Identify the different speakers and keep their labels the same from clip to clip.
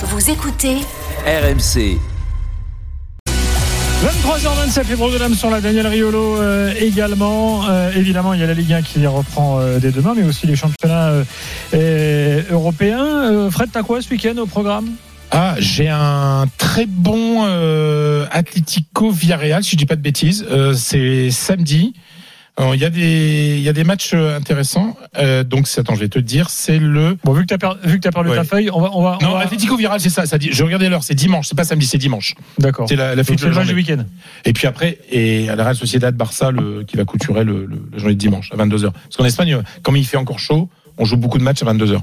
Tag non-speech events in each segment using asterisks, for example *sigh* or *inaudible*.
Speaker 1: Vous écoutez
Speaker 2: RMC.
Speaker 3: 23h27, les programmes sont là. Daniel Riolo euh, également. Euh, évidemment, il y a la Ligue 1 qui reprend euh, dès demain, mais aussi les championnats européens. Euh, Fred, t'as quoi ce week-end au programme?
Speaker 4: Ah, j'ai un très bon euh, Atlético Villarreal, si je dis pas de bêtises. Euh, c'est samedi. Alors, Il y a des il y a des matchs euh, intéressants. Euh, donc attends, je vais te le dire, c'est le
Speaker 3: Bon, vu que t'as per- vu que t'as perdu
Speaker 4: Ouais.
Speaker 3: ta feuille, on va. On va on
Speaker 4: non
Speaker 3: va-
Speaker 4: Atlético Villarreal, c'est ça. Ça dit. Je regardais l'heure, c'est dimanche. C'est pas samedi, c'est dimanche.
Speaker 3: D'accord.
Speaker 4: C'est la, la
Speaker 3: Donc, le match du week-end.
Speaker 4: Et puis après, et à la Real Sociedad Barça, le, qui va couturer le, le, journée de dimanche à 22 h Parce qu'en Espagne, euh, comme il fait encore chaud, on joue beaucoup de matchs à 22 h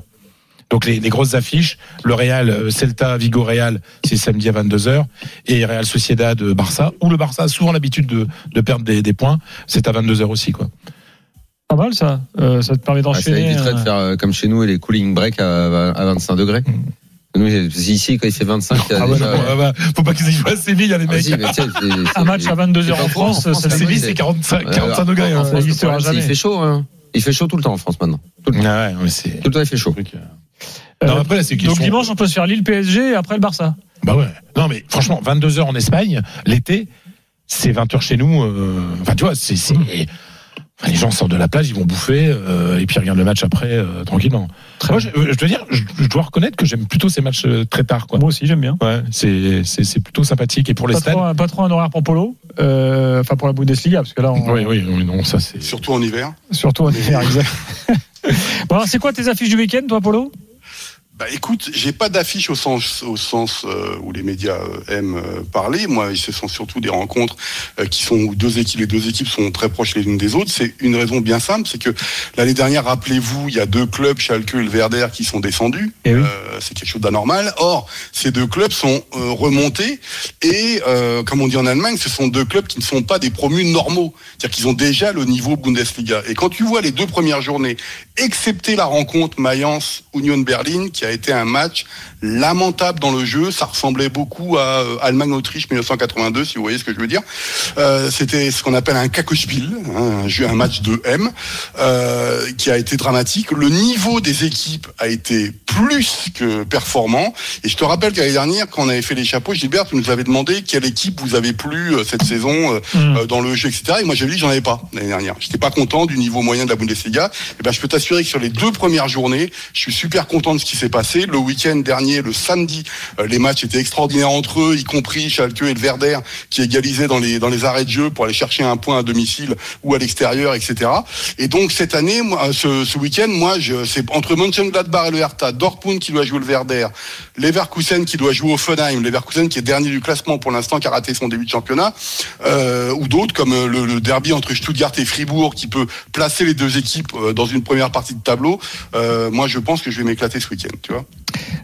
Speaker 4: Donc les, les grosses affiches, le Real euh, Celta Vigo Real, c'est samedi à 22 h et Real Sociedad euh, Barça, où le Barça a souvent l'habitude de, de perdre des, des points, c'est à 22 h aussi quoi.
Speaker 3: Pas mal ça. Euh, ça te permet
Speaker 5: Ah, ça
Speaker 3: d'enchaîner.
Speaker 5: éviterait de faire euh, comme chez nous les cooling break à, à 25 degrés. Nous, c'est- ici, quand il fait 25, *laughs* il y a
Speaker 4: Ah ouais,
Speaker 5: déjà-
Speaker 4: non, ah bah, faut pas qu'ils aillent jouer à Séville, les
Speaker 5: Ah,
Speaker 4: mecs.
Speaker 5: si, sais, c'est- *laughs* c'est-
Speaker 3: un match à 22h en France, ça
Speaker 4: Séville, c'est 45,
Speaker 5: Ouais,
Speaker 4: 45
Speaker 5: alors,
Speaker 4: degrés.
Speaker 5: en
Speaker 4: hein.
Speaker 3: Ça.
Speaker 5: Il fait chaud, hein. Il fait chaud tout le temps en France maintenant. Tout le temps.
Speaker 4: Ah ouais, mais c'est.
Speaker 5: Tout le temps, il fait chaud.
Speaker 4: Euh, Non, après, là, c'est une
Speaker 3: Donc dimanche, on peut se faire Lille PSG et après le Barça.
Speaker 4: Bah ouais. Non, mais franchement, 22 heures en Espagne, l'été, c'est 20 heures chez nous. euh, Enfin, tu vois, c'est. c'est- enfin, les gens sortent de la plage, ils vont bouffer, euh, et puis ils regardent le match après, euh, tranquillement. Moi, je, je dois dire, je, je dois reconnaître que j'aime plutôt ces matchs euh, très tard, quoi.
Speaker 3: Moi aussi, j'aime bien.
Speaker 4: Ouais, c'est, c'est, c'est plutôt sympathique. Et pour les
Speaker 3: Pas
Speaker 4: stades.
Speaker 3: trop, pas trop un horaire pour Polo, euh, enfin pour la Bundesliga, parce que là, on,
Speaker 4: Oui, oui, oui, non, ça c'est.
Speaker 6: Surtout en hiver.
Speaker 3: surtout en hiver, *laughs* exact. bon, alors, c'est quoi tes affiches du week-end, toi, Polo?
Speaker 6: Bah écoute, j'ai pas d'affiche au sens au sens euh, où les médias euh, aiment euh, parler. Moi, ce sont surtout des rencontres euh, qui sont où deux équipes, les deux équipes sont très proches les unes des autres. C'est une raison bien simple, c'est que l'année dernière, rappelez-vous, il y a deux clubs, Schalke et le Werder, qui sont descendus.
Speaker 3: Eh oui.
Speaker 6: Euh, c'est quelque chose d'anormal. Or, ces deux clubs sont euh, remontés et, euh, comme on dit en Allemagne, ce sont deux clubs qui ne sont pas des promus normaux. C'est-à-dire qu'ils ont déjà le niveau Bundesliga. Et quand tu vois les deux premières journées, excepté la rencontre Mayence-Union Berlin, qui a été un match lamentable dans le jeu, ça ressemblait beaucoup à euh, Allemagne-Autriche 1982, si vous voyez ce que je veux dire. Euh, C'était ce qu'on appelle un Kakospiel, hein, un, jeu, un match de M, euh, qui a été dramatique. Le niveau des équipes a été plus que performant. Et je te rappelle qu'année dernière, quand on avait fait les chapeaux, Gilbert, tu nous avais demandé quelle équipe vous avez plu cette saison
Speaker 3: Mm.
Speaker 6: euh, dans le jeu, etc. Et moi, j'avais dit, j'en avais pas l'année dernière. J'étais pas content du niveau moyen de la Bundesliga. Et ben, je peux t'assurer que sur les deux premières journées, je suis super content de ce qui s'est passé. Le week-end dernier, le samedi, euh, les matchs étaient extraordinaires entre eux, y compris Schalke et le Werder, qui égalisaient dans les arrêts de jeu pour aller chercher un point à domicile ou à l'extérieur, etc. Et donc cette année, moi, ce, week-end, moi, c'est entre Mönchengladbach et le Hertha, Dortmund qui doit jouer le Werder, Leverkusen qui doit jouer Offenheim, Leverkusen qui est dernier du classement pour l'instant, qui a raté son début de championnat, euh, ou d'autres comme euh, le, derby entre Stuttgart et Fribourg qui peut placer les deux équipes euh, dans une première partie de tableau. Euh, moi, je pense que je vais m'éclater ce week-end. Tu vois.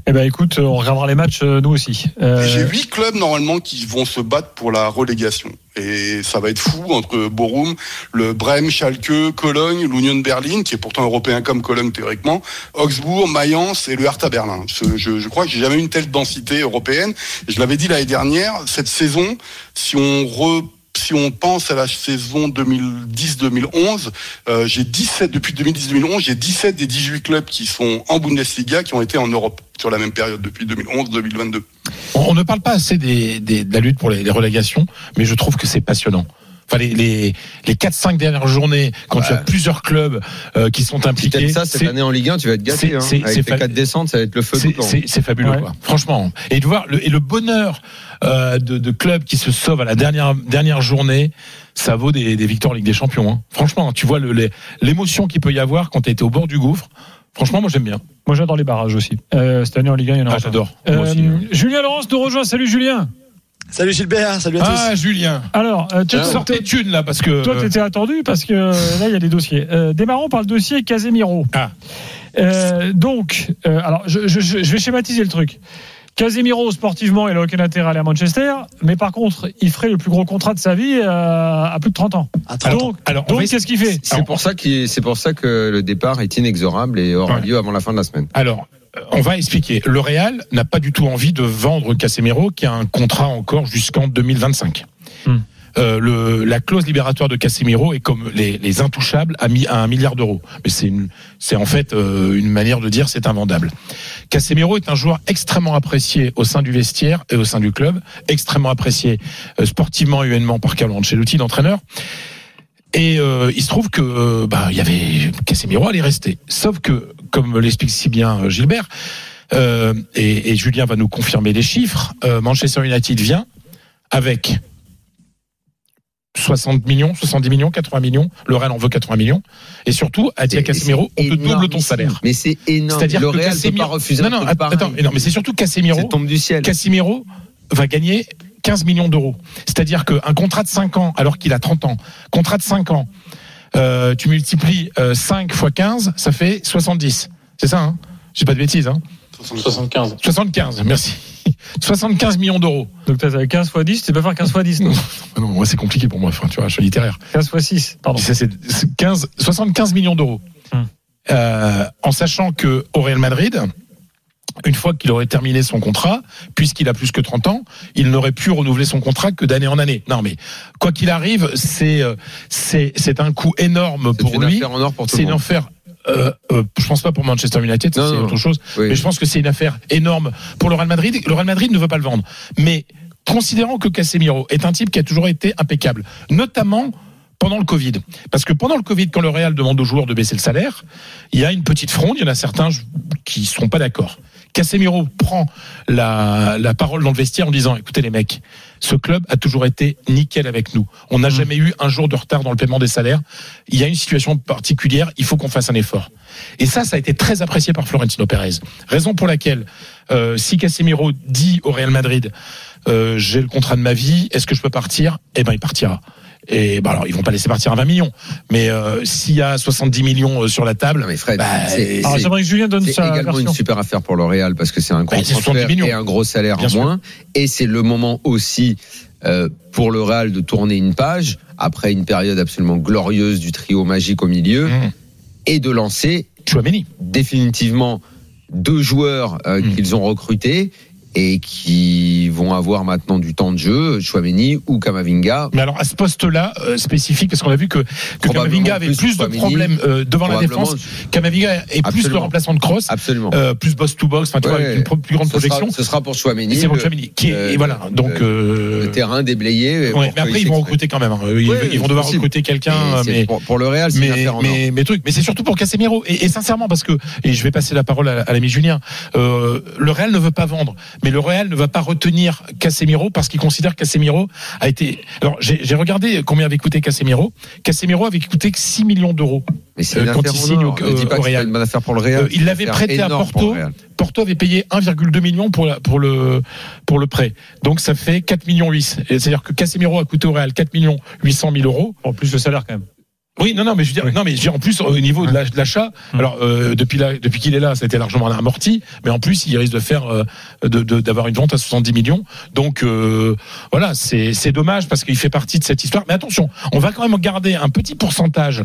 Speaker 3: Eh ben, écoute, on regardera les matchs, euh, nous aussi. Euh,
Speaker 6: J'ai huit clubs normalement qui vont se battre pour la relégation. Et ça va être fou entre Borum, le Brême, Schalke, Cologne, l'Union de Berlin, qui est pourtant européen comme Cologne théoriquement, Augsbourg, Mayence et le Hertha Berlin. Je, je, je crois que j'ai jamais eu une telle densité européenne. Je l'avais dit l'année dernière, cette saison, si on re si on pense à la saison 2010-2011, euh, j'ai 17 depuis 2010-2011, j'ai 17 des 18 clubs qui sont en Bundesliga qui ont été en Europe sur la même période depuis 2011-2022.
Speaker 4: On, ne parle pas assez de la lutte pour les relégations, mais je trouve que c'est passionnant. Enfin, les, les, les 4-5 dernières journées, quand tu as plusieurs clubs euh, qui sont
Speaker 5: Si
Speaker 4: impliqués,
Speaker 5: t'aimes ça cette année en Ligue 1, tu vas être gâté.
Speaker 4: c'est-
Speaker 5: Hein.
Speaker 4: c'est- c'est
Speaker 5: Avec les
Speaker 4: fa-
Speaker 5: 4 descentes, ça va être le feu tout
Speaker 4: c'est
Speaker 5: le temps.
Speaker 4: c'est- c'est fabuleux,
Speaker 3: Ouais.
Speaker 4: quoi. Franchement. Et de voir le, et le bonheur euh, de, de clubs qui se sauvent à la dernière dernière journée, ça vaut des, des victoires en Ligue des Champions. hein. Franchement, tu vois le- les- l'émotion qu'il peut y avoir quand tu été au bord du gouffre. Franchement, moi j'aime bien.
Speaker 3: Moi, j'adore les barrages aussi. Euh, cette année en Ligue 1, il y en aura
Speaker 4: Ah, j'adore.
Speaker 3: Euh,
Speaker 4: hein.
Speaker 3: Julien Laurence nous rejoint. Salut Julien.
Speaker 7: Salut Gilbert, salut à tous.
Speaker 4: Ah, Julien.
Speaker 3: Alors, euh, tu-
Speaker 4: Sors tes thunes là parce que.
Speaker 3: Toi, tu étais attendu parce que euh, là, il y a des dossiers. Euh, démarrons par le dossier Casemiro.
Speaker 4: Ah.
Speaker 3: Euh, donc, euh, alors, je, je- je- je vais schématiser le truc. Casemiro, sportivement, il n'a aucun intérêt à aller à Manchester, mais par contre, il ferait le plus gros contrat de sa vie euh, à plus de 30 ans.
Speaker 7: À 30
Speaker 3: donc,
Speaker 4: alors, on
Speaker 3: donc qu'est-ce qu'il fait?
Speaker 5: C'est pour ça c'est pour ça que le départ est inexorable et aura
Speaker 4: Ouais.
Speaker 5: lieu avant la fin de la semaine.
Speaker 4: Alors, euh, on va expliquer. Le Real n'a pas du tout envie de vendre Casemiro, qui a un contrat encore jusqu'en 2025.
Speaker 3: Hmm.
Speaker 4: euh, le, la clause libératoire de Casemiro est comme les, les intouchables à, mi, à un milliard d'euros. Mais c'est en fait euh, une manière de dire c'est invendable. Casemiro est un joueur extrêmement apprécié au sein du vestiaire et au sein du club, extrêmement apprécié euh, sportivement et humainement par Carlo Ancelotti, l'entraîneur. Et euh, il se trouve que euh, bah, il y avait Casemiro allait rester. Sauf que, comme l'explique si bien euh, Gilbert, euh, et, et Julien va nous confirmer les chiffres, euh, Manchester United vient avec 60 millions, 70 millions, 80 millions. Le Real en veut 80 millions. Et surtout, à Casemiro,
Speaker 5: et
Speaker 4: on te double ton salaire.
Speaker 5: Mais c'est énorme.
Speaker 4: C'est-à-dire
Speaker 5: le
Speaker 4: que
Speaker 5: Real ne peut
Speaker 4: Casemiro-
Speaker 5: pas refuser
Speaker 4: Non, non, attends, non, mais c'est surtout Casemiro.
Speaker 5: Tombe du ciel.
Speaker 4: Casimiro va gagner 15 millions d'euros. C'est-à-dire qu'un contrat de 5 ans, alors qu'il a 30 ans, contrat de 5 ans, euh, tu multiplies euh, 5 fois 15, ça fait 70. C'est ça, hein? J'ai pas de bêtises, hein?
Speaker 1: 75.
Speaker 4: 75, merci. *laughs* 75 millions d'euros.
Speaker 3: Donc t'as 15 x 10, tu peux faire 15 x 10, non
Speaker 4: Non, moi c'est compliqué pour moi, enfin, tu vois, je suis littéraire.
Speaker 3: 15 x 6, pardon.
Speaker 4: Ça, c'est c'est 15, 75 millions d'euros.
Speaker 3: Hum.
Speaker 4: Euh, en sachant que au Real Madrid, une fois qu'il aurait terminé son contrat, puisqu'il a plus que 30 ans, il n'aurait pu renouveler son contrat que d'année en année. Non, mais quoi qu'il arrive, c'est euh, c'est c'est un coût énorme
Speaker 5: C'est
Speaker 4: pour
Speaker 5: une
Speaker 4: lui.
Speaker 5: affaire en or pour tout
Speaker 4: C'est une affaire. Euh, euh, je pense pas pour Manchester United, c'est autre chose.
Speaker 5: Oui.
Speaker 4: Mais je pense que c'est une affaire énorme pour le Real Madrid. Le Real Madrid ne veut pas le vendre. Mais considérant que Casemiro est un type qui a toujours été impeccable, notamment pendant le Covid. Parce que pendant le Covid, quand le Real demande aux joueurs de baisser le salaire, il y a une petite fronde, il y en a certains qui ne seront pas d'accord. Casemiro prend la, la parole dans le vestiaire en disant, écoutez les mecs, ce club a toujours été nickel avec nous. On n'a jamais eu un jour de retard dans le paiement des salaires. Il y a une situation particulière, il faut qu'on fasse un effort. Et ça, ça a été très apprécié par Florentino Pérez. Raison pour laquelle, euh, si Casemiro dit au Real Madrid, euh, j'ai le contrat de ma vie, est-ce que je peux partir? Eh ben, il partira. Et bah alors, ils vont pas laisser partir à 20 millions, mais euh, s'il y a 70 millions euh, sur la table,
Speaker 5: Non, mais Fred,
Speaker 4: bah,
Speaker 5: c'est-
Speaker 3: Alors j'aimerais que Julien donne
Speaker 5: C'est
Speaker 3: sa
Speaker 5: également
Speaker 3: version.
Speaker 5: une super affaire pour le Real parce que c'est un gros
Speaker 4: Bah, c'est 70
Speaker 5: transfert
Speaker 4: millions.
Speaker 5: et un gros salaire en moins. Et c'est le moment aussi euh, pour le Real de tourner une page après une période absolument glorieuse du trio magique au milieu
Speaker 4: Mmh.
Speaker 5: et de lancer
Speaker 4: Chouameni.
Speaker 5: définitivement deux joueurs euh,
Speaker 4: Mm.
Speaker 5: qu'ils ont recrutés et qui vont avoir maintenant du temps de jeu, Chouameni ou Kamavinga.
Speaker 4: Mais alors à ce poste-là euh, spécifique, parce qu'on a vu que, Kamavinga avait
Speaker 5: plus
Speaker 4: plus, de problèmes euh, devant la défense. Kamavinga est plus le remplaçant de Cross,
Speaker 5: Absolument.
Speaker 4: euh, plus boss to box, enfin tu vois,
Speaker 5: Ouais.
Speaker 4: avec une plus grande
Speaker 5: ce, sera,
Speaker 4: projection.
Speaker 5: ce sera pour Chouameni.
Speaker 4: C'est pour Chouameni, qui est, et voilà. Donc,
Speaker 5: le- terrain déblayé.
Speaker 4: ouais, mais après ils vont recruter quand même. hein. Ils,
Speaker 5: Ouais,
Speaker 4: ils vont devoir
Speaker 5: possible.
Speaker 4: recruter quelqu'un, mais
Speaker 5: pour, pour le Real,
Speaker 4: mais, mais, mais truc, mais c'est surtout pour Casemiro et, et sincèrement parce que et je vais passer la parole à, à l'ami Julien. Le Real ne veut pas vendre, mais le Real ne va pas retenir Casemiro parce qu'il considère que Casemiro a été. Alors j'ai j'ai regardé combien avait coûté Casemiro. Casemiro avait coûté que 6 millions d'euro.
Speaker 5: Mais c'est
Speaker 4: Euh, quand il signe au- au Real.
Speaker 5: une bonne affaire pour le Real.
Speaker 4: Euh, il l'avait prêté à Porto. Porto avait payé 1,2 million pour la, pour le pour le prêt. Donc ça fait 4 millions 8. C'est-à-dire que Casemiro a coûté au Real 4 millions 800 000 euros.
Speaker 3: En plus le salaire quand même.
Speaker 4: Oui, non, non, mais je veux dire,
Speaker 3: Oui.
Speaker 4: non, mais je veux dire, en plus au niveau de l'ach- de l'achat,
Speaker 3: Mm.
Speaker 4: alors euh, depuis là, depuis qu'il est là, ça a été largement amorti, mais en plus il risque de faire euh, de- de- d'avoir une vente à 70 millions. Donc euh, voilà, c'est c'est dommage parce qu'il fait partie de cette histoire. Mais attention, on va quand même garder un petit pourcentage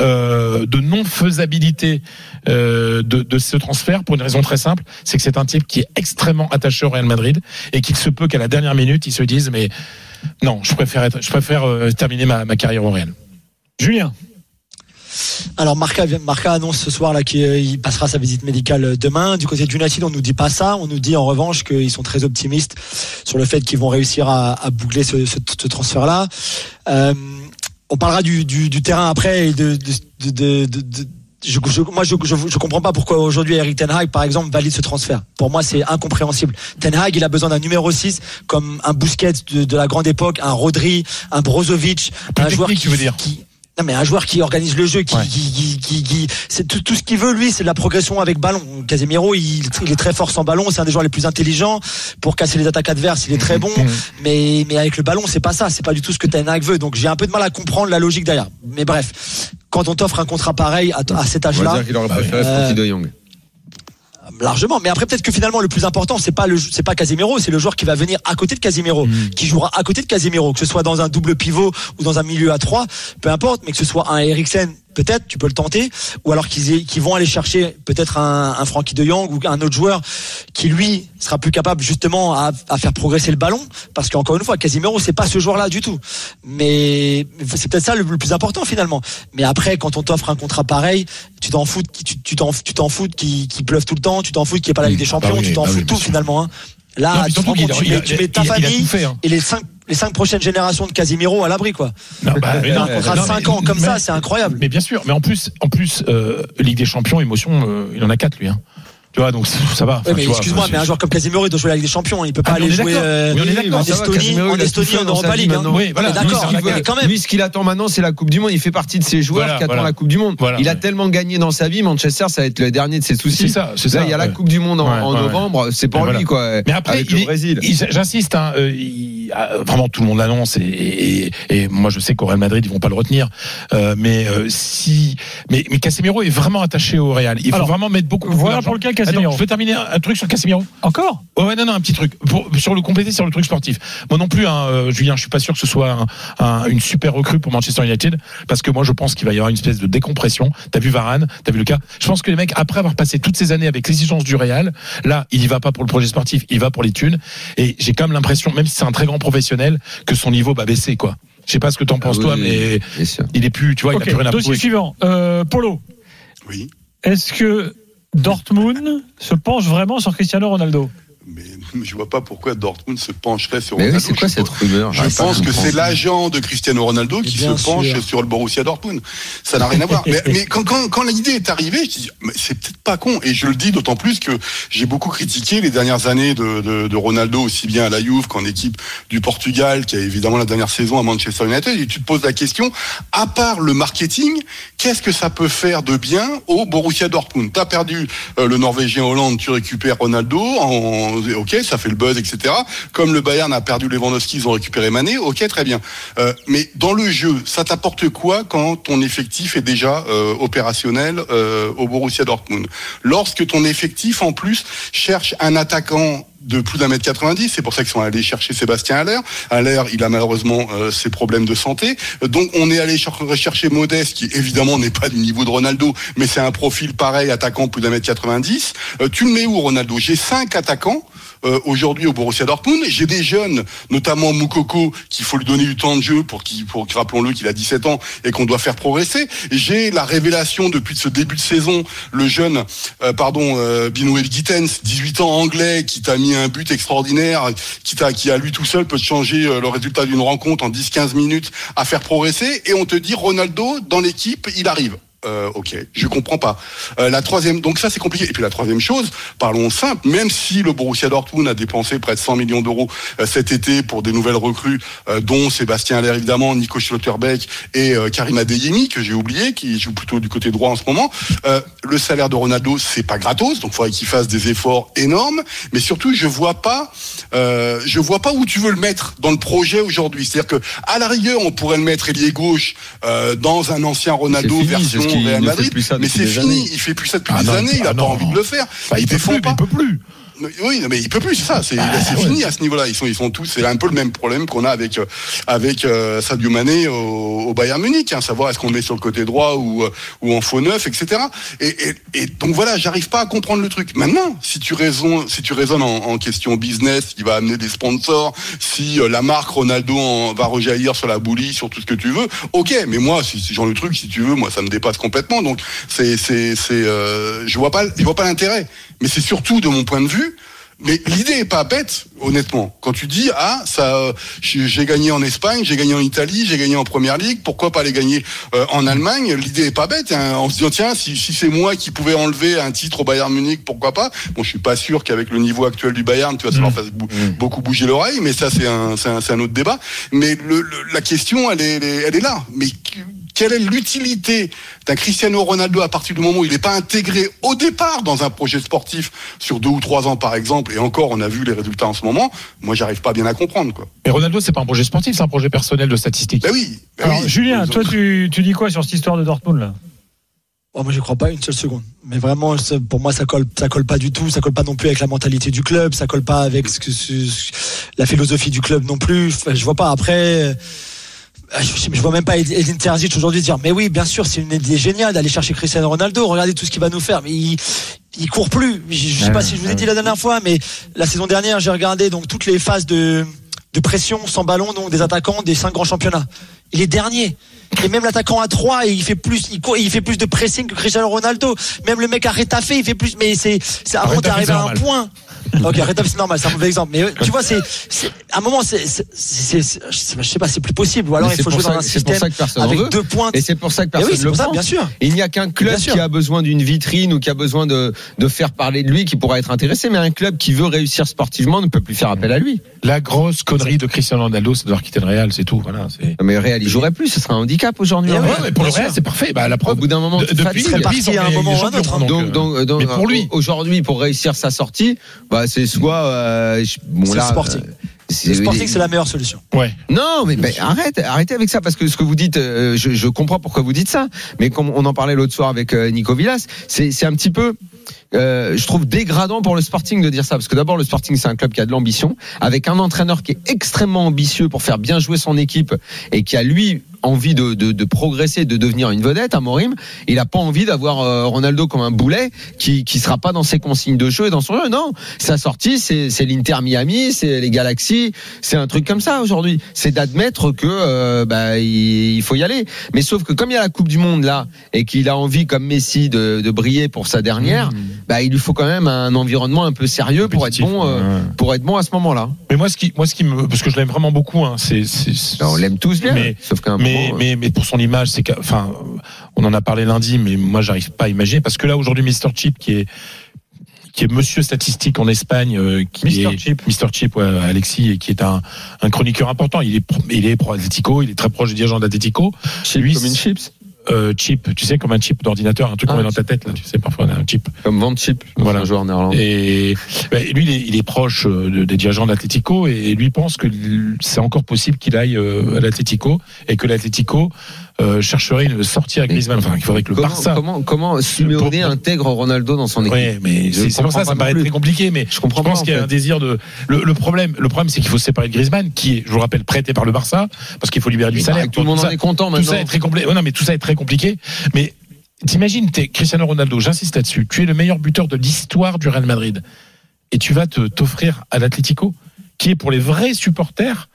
Speaker 4: euh, de non faisabilité euh, de, de ce transfert pour une raison très simple, c'est que c'est un type qui est extrêmement attaché au Real Madrid et qu'il se peut qu'à la dernière minute ils se disent mais non, je préfère être, je préfère euh, terminer ma, ma carrière au Real.
Speaker 3: Julien.
Speaker 7: Alors Marca, Marca annonce ce soir là qu'il euh, passera sa visite médicale euh, demain. Du côté de United, on nous dit pas ça. On nous dit en revanche qu'ils sont très optimistes sur le fait qu'ils vont réussir à, à boucler ce, ce- ce transfert-là. Euh, on parlera du, du, du terrain après et de, de, de, de- de- je, je- moi, je, je, je comprends pas pourquoi aujourd'hui Eric Ten Hag, par exemple, valide ce transfert. Pour moi, c'est incompréhensible. Ten Hag, il a besoin d'un numéro 6 comme un Busquets de, de la grande époque, un Rodri, un Brozovic,
Speaker 4: Plus
Speaker 7: un joueur qui,
Speaker 4: tu veux dire.
Speaker 7: qui- non mais un joueur qui organise le jeu, qui,
Speaker 4: Ouais.
Speaker 7: qui, qui, qui- qui- c'est tout, tout ce qu'il veut lui, c'est de la progression avec ballon. Casemiro, il, il est très fort sans ballon, c'est un des joueurs les plus intelligents pour casser les attaques adverses. Il est très bon,
Speaker 4: Mhm.
Speaker 7: mais mais avec le ballon, c'est pas ça, c'est pas du tout ce que Ten veut. Donc j'ai un peu de mal à comprendre la logique derrière. Mais bref, quand on t'offre un contrat pareil à, à cet
Speaker 5: On va
Speaker 7: âge-là,
Speaker 5: dire qu'il aurait préféré
Speaker 7: Euh,
Speaker 5: Frankie de Jong.
Speaker 7: Largement. Mais après, peut-être que finalement, le plus important, c'est pas le, c'est pas Casemiro, c'est le joueur qui va venir à côté de Casemiro,
Speaker 4: Mm.
Speaker 7: qui jouera à côté de Casemiro, que ce soit dans un double pivot ou dans un milieu à trois, peu importe, mais que ce soit un Eriksen peut-être, tu peux le tenter, ou alors qu'ils vont aller chercher peut-être un, un Frankie de Jong ou un autre joueur qui lui sera plus capable justement à, à faire progresser le ballon, parce qu'encore une fois, Casimiro c'est pas ce joueur-là du tout. Mais c'est peut-être ça le, le plus important finalement. Mais après, quand on t'offre un contrat pareil, tu t'en fous, tu tu t'en tu t'en fous qu'il pleuve tout le temps, tu t'en fous qu'il n'y ait pas la Ligue des
Speaker 4: Bah
Speaker 7: Champions,
Speaker 4: oui,
Speaker 7: tu t'en
Speaker 4: bah
Speaker 7: fous
Speaker 4: oui,
Speaker 7: tout
Speaker 4: sûr.
Speaker 7: finalement. Hein. Là, tu, tu mets, tu mets ta
Speaker 4: a
Speaker 7: famille
Speaker 4: fait, hein.
Speaker 7: et les cinq les cinq prochaines générations de Casimiro à l'abri quoi.
Speaker 4: Non, bah, mais non,
Speaker 7: un contrat
Speaker 4: non,
Speaker 7: de
Speaker 4: mais-
Speaker 7: 5 ans comme
Speaker 4: mais-
Speaker 7: ça, c'est incroyable.
Speaker 4: Mais bien sûr, mais en plus, en plus, euh, Ligue des Champions, émotion, euh, il en a quatre lui. Hein. Tu vois, donc ça va.
Speaker 7: Oui, mais excuse-moi, mais un joueur comme Casimiro, il doit jouer avec des champions. Il peut pas
Speaker 4: Ah,
Speaker 7: aller jouer euh, en
Speaker 5: va,
Speaker 7: Estonie,
Speaker 5: Casemiro,
Speaker 7: en Estonie, en Europa League. hein.
Speaker 4: Oui, voilà,
Speaker 7: d'accord, quand même.
Speaker 5: Lui, ce qu'il attend maintenant, c'est la Coupe du Monde. Il fait partie de ces joueurs
Speaker 4: Voilà,
Speaker 5: qui attendent
Speaker 4: voilà.
Speaker 5: la Coupe du Monde.
Speaker 4: Voilà,
Speaker 5: il a tellement gagné dans sa vie. Manchester, ça va être le dernier de ses soucis.
Speaker 4: C'est ça, c'est
Speaker 5: Là,
Speaker 4: ça.
Speaker 5: il y a la. Coupe du Monde en, novembre. C'est pour lui, quoi.
Speaker 4: Mais après,
Speaker 5: le
Speaker 4: est-
Speaker 5: Brésil.
Speaker 4: il- j'insiste, hein, euh, il- vraiment tout le monde l'annonce et, et, et moi je sais qu'au Real Madrid ils vont pas le retenir. Euh, mais euh, si, mais, mais Casemiro est vraiment attaché au Real. Il faut
Speaker 3: Alors,
Speaker 4: vraiment mettre beaucoup.
Speaker 3: Voilà pour le cas Casemiro.
Speaker 4: Attends, je veux terminer un, un truc sur Casemiro.
Speaker 3: Encore?
Speaker 4: Ouais, ouais, non, non, un petit truc. Pour, sur le compléter sur le truc sportif. Moi non plus, hein, euh, Julien, je suis pas sûr que ce soit un- un- une super recrue pour Manchester United, parce que moi je pense qu'il va y avoir une espèce de décompression. T'as vu Varane, t'as vu le cas. Je pense que les mecs, après avoir passé toutes ces années avec l'exigence du Real, là, il y va pas pour le projet sportif, il va pour les thunes. Et j'ai quand même l'impression, même si c'est un très grand professionnel, que son niveau va baisser, quoi. Je sais pas ce que t'en penses
Speaker 5: Ah
Speaker 4: toi,
Speaker 5: oui,
Speaker 4: mais il est plus, tu vois, il a plus rien à
Speaker 3: dossier suivant. Euh, Polo,
Speaker 6: Oui.
Speaker 3: est-ce que Dortmund se penche vraiment sur Cristiano Ronaldo?
Speaker 6: Mais je vois pas pourquoi Dortmund se pencherait sur
Speaker 5: Mais oui,
Speaker 6: Ronaldo.
Speaker 5: c'est quoi
Speaker 6: Je
Speaker 5: cette rumeur?
Speaker 6: Je pense que c'est l'agent de Cristiano Ronaldo qui se penche
Speaker 7: sûr.
Speaker 6: sur le Borussia Dortmund. Ça n'a rien à voir. *laughs* Mais, mais quand, quand, quand l'idée est arrivée, je dis, mais c'est peut-être pas con. Et je le dis d'autant plus que j'ai beaucoup critiqué les dernières années de, de, de Ronaldo, aussi bien à la Juve qu'en équipe du Portugal, qui a évidemment la dernière saison à Manchester United. Et tu te poses la question, à part le marketing, qu'est-ce que ça peut faire de bien au Borussia Dortmund? T'as perdu euh, le Norvégien Hollande, tu récupères Ronaldo. En, ok, ça fait le buzz, etc. Comme le Bayern a perdu Lewandowski, ils ont récupéré Mané. Ok, très bien. Euh, mais dans le jeu, ça t'apporte quoi quand ton effectif est déjà euh, opérationnel euh, au Borussia Dortmund? Lorsque ton effectif, en plus, cherche un attaquant de plus d'un mètre 90, c'est pour ça qu'ils sont allés chercher Sébastien Haller. Haller, il a malheureusement euh, ses problèmes de santé. Donc on est allé cher- rechercher Modeste, qui évidemment n'est pas du niveau de Ronaldo, mais c'est un profil pareil, attaquant plus d'un mètre 90. Euh, tu le mets où Ronaldo? J'ai cinq attaquants euh, aujourd'hui au Borussia Dortmund. J'ai des jeunes, notamment Moukoko, qu'il faut lui donner du temps de jeu pour qu'il, pour rappelons-le qu'il a 17 ans et qu'on doit faire progresser. J'ai la révélation depuis ce début de saison, le jeune, euh, pardon, euh, Binoël Gittens, 18 ans anglais, qui t'a mis un but extraordinaire, qui t'a, qui à lui tout seul peut changer euh, le résultat d'une rencontre en 10-15 minutes à faire progresser. Et on te dit Ronaldo dans l'équipe, il arrive. Euh, ok, je comprends pas. Euh, la troisième, donc ça c'est compliqué. Et puis la troisième chose, parlons simple, même si le Borussia Dortmund a dépensé près de 100 millions d'euros euh, cet été pour des nouvelles recrues, euh, dont Sébastien Aller évidemment, Nico Schlotterbeck et euh, Karim Adeyemi que j'ai oublié, qui joue plutôt du côté droit en ce moment. Euh, le salaire de Ronaldo c'est pas gratos, donc il faudrait qu'il fasse des efforts énormes. Mais surtout, je vois pas, euh, je vois pas où tu veux le mettre dans le projet aujourd'hui. C'est-à-dire que à la rigueur, on pourrait le mettre ailier gauche euh, dans un ancien Ronaldo version
Speaker 5: parce qu'il
Speaker 6: Real Madrid, mais c'est fini. Il fait plus ça depuis
Speaker 4: Ah
Speaker 6: des années. Il a
Speaker 4: ah
Speaker 6: pas envie de le faire.
Speaker 4: Bah, il,
Speaker 6: défend pas.
Speaker 4: il peut plus.
Speaker 6: Oui, mais il peut plus, c'est ça. C'est
Speaker 4: Ah, ouais.
Speaker 6: fini à ce niveau-là. Ils sont, ils sont tous. C'est un peu le même problème qu'on a avec euh, avec euh, Sadio Mané au, au Bayern Munich. Hein, savoir est-ce qu'on le met sur le côté droit ou euh, ou en faux neuf, etc. Et, et, et donc voilà, j'arrive pas à comprendre le truc. Maintenant, si tu raisonnes, si tu raisonnes en, en question business, qui va amener des sponsors, si euh, la marque Ronaldo en- va rejaillir sur la boulie, sur tout ce que tu veux, ok. Mais moi, si, si genre le truc, si tu veux, moi, ça me dépasse complètement. Donc c'est c'est c'est, euh, je vois pas, je vois pas l'intérêt. Mais c'est surtout de mon point de vue. Mais l'idée est pas bête, honnêtement. Quand tu dis ah ça, euh, j'ai gagné en Espagne, j'ai gagné en Italie, j'ai gagné en Première Ligue, pourquoi pas les gagner euh, en Allemagne? L'idée est pas bête. Hein, en se disant tiens si, si c'est moi qui pouvais enlever un titre au Bayern Munich, pourquoi pas? Bon, je suis pas sûr qu'avec le niveau actuel du Bayern, tu vois, ça leur fasse beaucoup bouger l'oreille, mais ça c'est un, c'est un, un autre débat. Mais le, le- la question elle est, elle est, elle est là. Mais que- quelle est l'utilité d'un Cristiano Ronaldo à partir du moment où il n'est pas intégré au départ dans un projet sportif sur deux ou trois ans par exemple, et encore on a vu les résultats en ce moment, moi j'arrive pas bien à comprendre quoi.
Speaker 4: Mais Ronaldo, c'est pas un projet sportif, c'est un projet personnel de statistique.
Speaker 6: Ben oui. ben
Speaker 3: Alors
Speaker 6: oui.
Speaker 3: Julien, toi tu, tu dis quoi sur cette histoire de Dortmund là?
Speaker 7: Oh, moi, je crois pas une seule seconde. Mais vraiment, pour moi, ça colle, ça colle pas du tout. Ça colle pas non plus avec la mentalité du club. Ça colle pas avec ce que, ce- ce- la philosophie du club non plus. Enfin, je vois pas. Après, je, je vois même pas Edin Terzic aujourd'hui dire mais oui bien sûr c'est une idée géniale d'aller chercher Cristiano Ronaldo. Regardez tout ce qu'il va nous faire. Mais il il court plus. Je, je sais pas si je vous ai dit la dernière fois mais la saison dernière j'ai regardé donc toutes les phases de de pression sans ballon donc des attaquants des cinq grands championnats. Il est dernier. Et même l'attaquant à 3 il fait plus il, court, il fait plus de pressing que Cristiano Ronaldo. Même le mec à Retafe il fait plus mais c'est à un t'es arrivé à un point *laughs* ok Retafe c'est normal c'est un mauvais exemple. Mais tu vois c'est à un moment c'est je sais pas c'est plus possible. Ou alors il faut jouer dans un système
Speaker 5: ça que personne en
Speaker 7: avec deux pointes.
Speaker 5: Et c'est pour ça que personne
Speaker 7: c'est
Speaker 5: le prend.
Speaker 7: bien sûr.
Speaker 5: Il n'y a qu'un club qui a besoin d'une vitrine ou qui a besoin de, de faire parler de lui qui pourra être intéressé, mais un club qui veut réussir sportivement ne peut plus faire appel à lui.
Speaker 4: La grosse connerie de Cristiano Ronaldo, c'est de devoir quitter le Real, c'est tout. Voilà. c'est-
Speaker 5: Mais le Real, il jouerait plus, ce serait un handicap aujourd'hui.
Speaker 7: Eh
Speaker 5: hein.
Speaker 4: Ouais, mais pour le Real, c'est parfait. Bah, la
Speaker 5: Au
Speaker 4: preuve.
Speaker 5: bout d'un moment,
Speaker 4: de- depuis,
Speaker 7: serait parti à un moment ou à un autre.
Speaker 5: Donc,
Speaker 4: euh,
Speaker 5: donc, donc,
Speaker 4: mais pour lui.
Speaker 5: aujourd'hui, pour réussir sa sortie, bah, c'est soit, euh, bon,
Speaker 7: C'est
Speaker 5: là,
Speaker 7: le Sporting. Le Sporting c'est la meilleure solution.
Speaker 4: Ouais.
Speaker 5: Non, mais, arrête, arrêtez avec ça parce que ce que vous dites, euh, je, je comprends pourquoi vous dites ça, mais comme on en parlait l'autre soir avec euh, Nico Villas, c'est c'est un petit peu, euh, je trouve dégradant pour le Sporting de dire ça. Parce que d'abord le Sporting c'est un club qui a de l'ambition, avec un entraîneur qui est extrêmement ambitieux pour faire bien jouer son équipe et qui a lui envie de, de, de progresser, de devenir une vedette à Morim. Il a pas envie d'avoir euh, Ronaldo comme un boulet qui qui sera pas dans ses consignes de jeu et dans son jeu. Non, sa sortie c'est l'Inter Miami, c'est les Galaxies, c'est un truc comme ça aujourd'hui. C'est d'admettre que euh, bah il, il faut y aller. Mais sauf que comme il y a la Coupe du Monde là et qu'il a envie comme Messi de, de briller pour sa dernière, bah il lui faut quand même un environnement un peu sérieux pour être bon euh,
Speaker 4: ouais.
Speaker 5: pour être bon à ce moment-là.
Speaker 4: Mais moi, ce qui, moi, ce qui me, parce que je l'aime vraiment beaucoup, hein, c'est, c'est-
Speaker 5: On l'aime tous bien,
Speaker 4: Mais-
Speaker 5: sauf qu'un
Speaker 4: mais,
Speaker 5: moment,
Speaker 4: mais, mais pour son image, c'est enfin, on en a parlé lundi, mais moi, j'arrive pas à imaginer parce que là, aujourd'hui, Mr. Chip, qui est, qui est monsieur statistique en Espagne, euh, qui
Speaker 3: Mr.
Speaker 4: est
Speaker 3: Chip.
Speaker 4: Mr. Chip, ouais, Alexis, et qui est un, un chroniqueur important. Il est, pro- il est pro Atletico, il est très proche des dirigeants d'Atletico.
Speaker 5: chip
Speaker 4: lui,
Speaker 5: comme une chips,
Speaker 4: Euh, chip, tu sais, comme un chip d'ordinateur, un truc
Speaker 5: Ah,
Speaker 4: qu'on met dans ta tête, là, tu sais, parfois, on a un chip.
Speaker 5: comme Van Chip,
Speaker 4: Voilà.
Speaker 5: un joueur néerlandais.
Speaker 4: Et ben, lui, il est, il est proche euh, de- des dirigeants de l'Atlético et lui pense que c'est encore possible qu'il aille euh, à l'Atlético et que l'Atlético euh, chercherait une sortie à Griezmann. Enfin, il faudrait que le
Speaker 5: comment,
Speaker 4: Barça.
Speaker 5: comment, comment Simeone
Speaker 4: Pour-
Speaker 5: intègre Ronaldo dans son équipe
Speaker 4: Ouais, mais c'est pour ça, ça me paraît
Speaker 5: plus.
Speaker 4: très compliqué. Mais
Speaker 5: Je comprends
Speaker 4: je pense qu'il y a
Speaker 5: fait.
Speaker 4: un désir de. Le, le problème, le problème, c'est qu'il faut se séparer de Griezmann, qui est, je vous le rappelle, prêté par le Barça, parce qu'il faut libérer du
Speaker 5: Mais
Speaker 4: salaire.
Speaker 5: bah, tout le monde
Speaker 4: ça,
Speaker 5: en est content
Speaker 4: tout
Speaker 5: maintenant.
Speaker 4: ça est très compliqué. non, mais tout ça est très compliqué. Mais t'imagines, t'es Cristiano Ronaldo, j'insiste là-dessus. Tu es le meilleur buteur de l'histoire du Real Madrid, et tu vas te t'offrir à l'Atlético, qui est pour les vrais supporters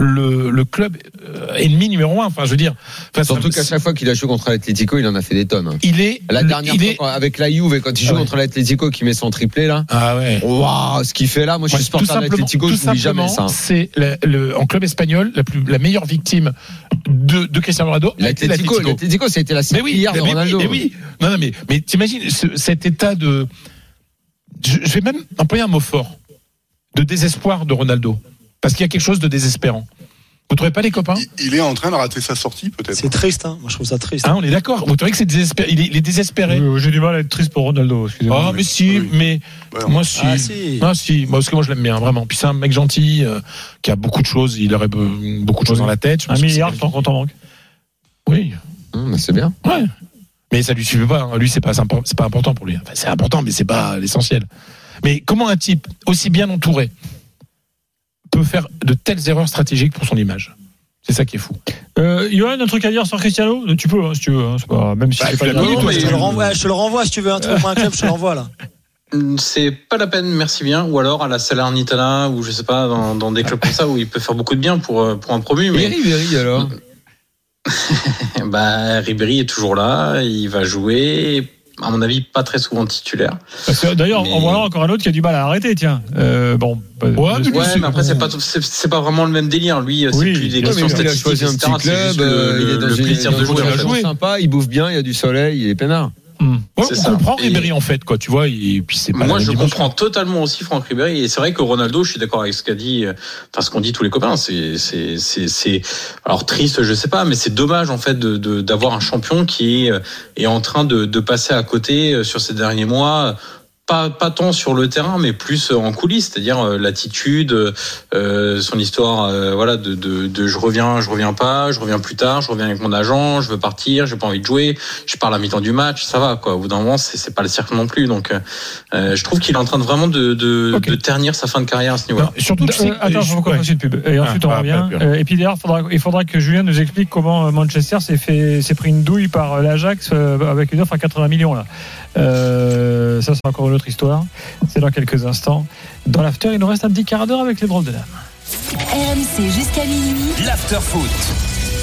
Speaker 4: le, le club euh, ennemi numéro un. Enfin, je veux dire, enfin,
Speaker 5: Surtout qu'à chaque fois qu'il a joué contre l'Atlético, il en a fait des tonnes. hein.
Speaker 4: il est
Speaker 5: La dernière
Speaker 4: il
Speaker 5: fois,
Speaker 4: est-
Speaker 5: avec la Juve, quand il joue
Speaker 4: Ah ouais.
Speaker 5: contre l'Atlético, qui met son triplé là.
Speaker 4: ah ouais.
Speaker 5: Waouh, ce qu'il fait là, moi je suis
Speaker 4: Ouais,
Speaker 5: supporter de l'Atlético, je n'oublie jamais ça.
Speaker 4: C'est le- en club espagnol la, plus, la meilleure victime de, de Cristiano Ronaldo.
Speaker 5: L'Atlético, l'Atlético, ça a été la
Speaker 4: Mais oui,
Speaker 5: hier
Speaker 4: mais
Speaker 5: de
Speaker 4: oui,
Speaker 5: Ronaldo.
Speaker 4: mais oui. Non, non, mais, mais t'imagines ce- cet état de. Je, je vais même employer un mot fort. De désespoir de Ronaldo. Parce qu'il y a quelque chose de désespérant. Vous trouvez pas les copains
Speaker 6: Il- Il est en train de rater sa sortie, peut-être.
Speaker 7: c'est triste hein. moi je trouve ça triste
Speaker 4: Hein, On est d'accord Vous trouvez que c'est désespéré? Il est, il est désespéré
Speaker 3: Oui, oui, J'ai du mal à être triste pour Ronaldo. excusez-moi.
Speaker 4: Ah, mais si,
Speaker 6: Oui.
Speaker 4: mais
Speaker 6: Ouais,
Speaker 4: moi si.
Speaker 7: ah si
Speaker 4: Ah si, moi, parce que moi je l'aime bien vraiment. Puis c'est un mec gentil euh, qui a beaucoup de choses. Il aurait be- beaucoup de choses dans la tête. Je
Speaker 3: Un milliard, ton compte en banque.
Speaker 4: Oui,
Speaker 5: Hum, c'est bien.
Speaker 4: ouais. Mais ça lui suffit pas. hein. Lui, c'est pas, c'est pas important pour lui. Enfin, c'est important, mais c'est pas l'essentiel. Mais comment un type aussi bien entouré peut faire de telles erreurs stratégiques pour son image C'est ça qui est fou.
Speaker 3: Euh, Johan, un truc à dire sur Cristiano Tu peux, hein, si tu veux. hein, pas, même si
Speaker 4: Bah,
Speaker 3: c'est
Speaker 4: tu
Speaker 3: pas
Speaker 4: connu, toi,
Speaker 7: je le renvoie je le renvoie si tu veux un truc un club je te l'envoie là
Speaker 1: C'est pas la peine, merci bien. Ou alors à la Salernitana, ou je sais pas, dans, dans des clubs comme ça, où il peut faire beaucoup de bien pour, euh, pour un promu.
Speaker 5: Et
Speaker 1: Mais
Speaker 5: Ribéry alors *laughs*
Speaker 1: bah, Ribéry est toujours là, il va jouer. À mon avis, pas très souvent titulaire.
Speaker 3: Parce que, D'ailleurs,
Speaker 1: Mais-
Speaker 3: en voilà encore un autre qui a du mal à arrêter, tiens. Euh, bon. bah,
Speaker 4: Ouais, mais
Speaker 1: Ouais, après, c'est pas, c'est, pas vraiment le même délire. Lui, c'est
Speaker 3: Oui,
Speaker 1: plus des questions
Speaker 3: mais
Speaker 5: il a
Speaker 1: statistiques.
Speaker 5: choisi un petit club, euh,
Speaker 1: le,
Speaker 5: il est dans
Speaker 1: le plaisir de jouer. fait.
Speaker 5: situation sympa, il bouffe bien, il y a du soleil, il est peinard.
Speaker 3: Hmm.
Speaker 4: Ouais, on
Speaker 1: ça.
Speaker 4: comprend
Speaker 1: Et-
Speaker 4: Ribéry en fait, quoi. Tu vois, et puis c'est
Speaker 1: Moi, je comprends totalement aussi Franck Ribéry. Et c'est vrai que Ronaldo, je suis d'accord avec ce qu'a dit, euh, enfin, ce qu'ont dit tous les copains. C'est, c'est, c'est, c'est, alors triste, je sais pas, mais c'est dommage, en fait, de, d'avoir un champion qui est, euh, est en train de, de passer à côté euh, sur ces derniers mois pas pas tant sur le terrain, mais plus en coulisses, c'est-à-dire euh, l'attitude, euh, son histoire, euh, voilà, de, de, de je reviens, je reviens pas, je reviens plus tard, je reviens avec mon agent, je veux partir, j'ai pas envie de jouer, je pars à la mi-temps du match, ça va quoi. Au bout d'un moment, c'est pas le cercle non plus, donc euh, je trouve qu'il est en train de vraiment de de,
Speaker 3: Ok.
Speaker 1: de ternir sa fin de carrière à ce niveau.
Speaker 4: Non, surtout, tu sais
Speaker 3: Euh,
Speaker 4: que-
Speaker 3: attends, je vous
Speaker 4: ouais.
Speaker 3: une pub. Et ensuite,
Speaker 4: Ah,
Speaker 3: on
Speaker 4: ah,
Speaker 3: revient. Euh, et puis d'ailleurs, faudra- il faudra que Julien nous explique comment euh, Manchester s'est fait, s'est pris une douille par euh, l'Ajax euh, avec une offre à 80 millions là. Euh, ça, c'est encore une autre histoire. C'est dans quelques instants. Dans l'after, il nous reste un petit quart d'heure avec les drôles de dames.
Speaker 2: RMC jusqu'à minuit.
Speaker 8: L'after foot.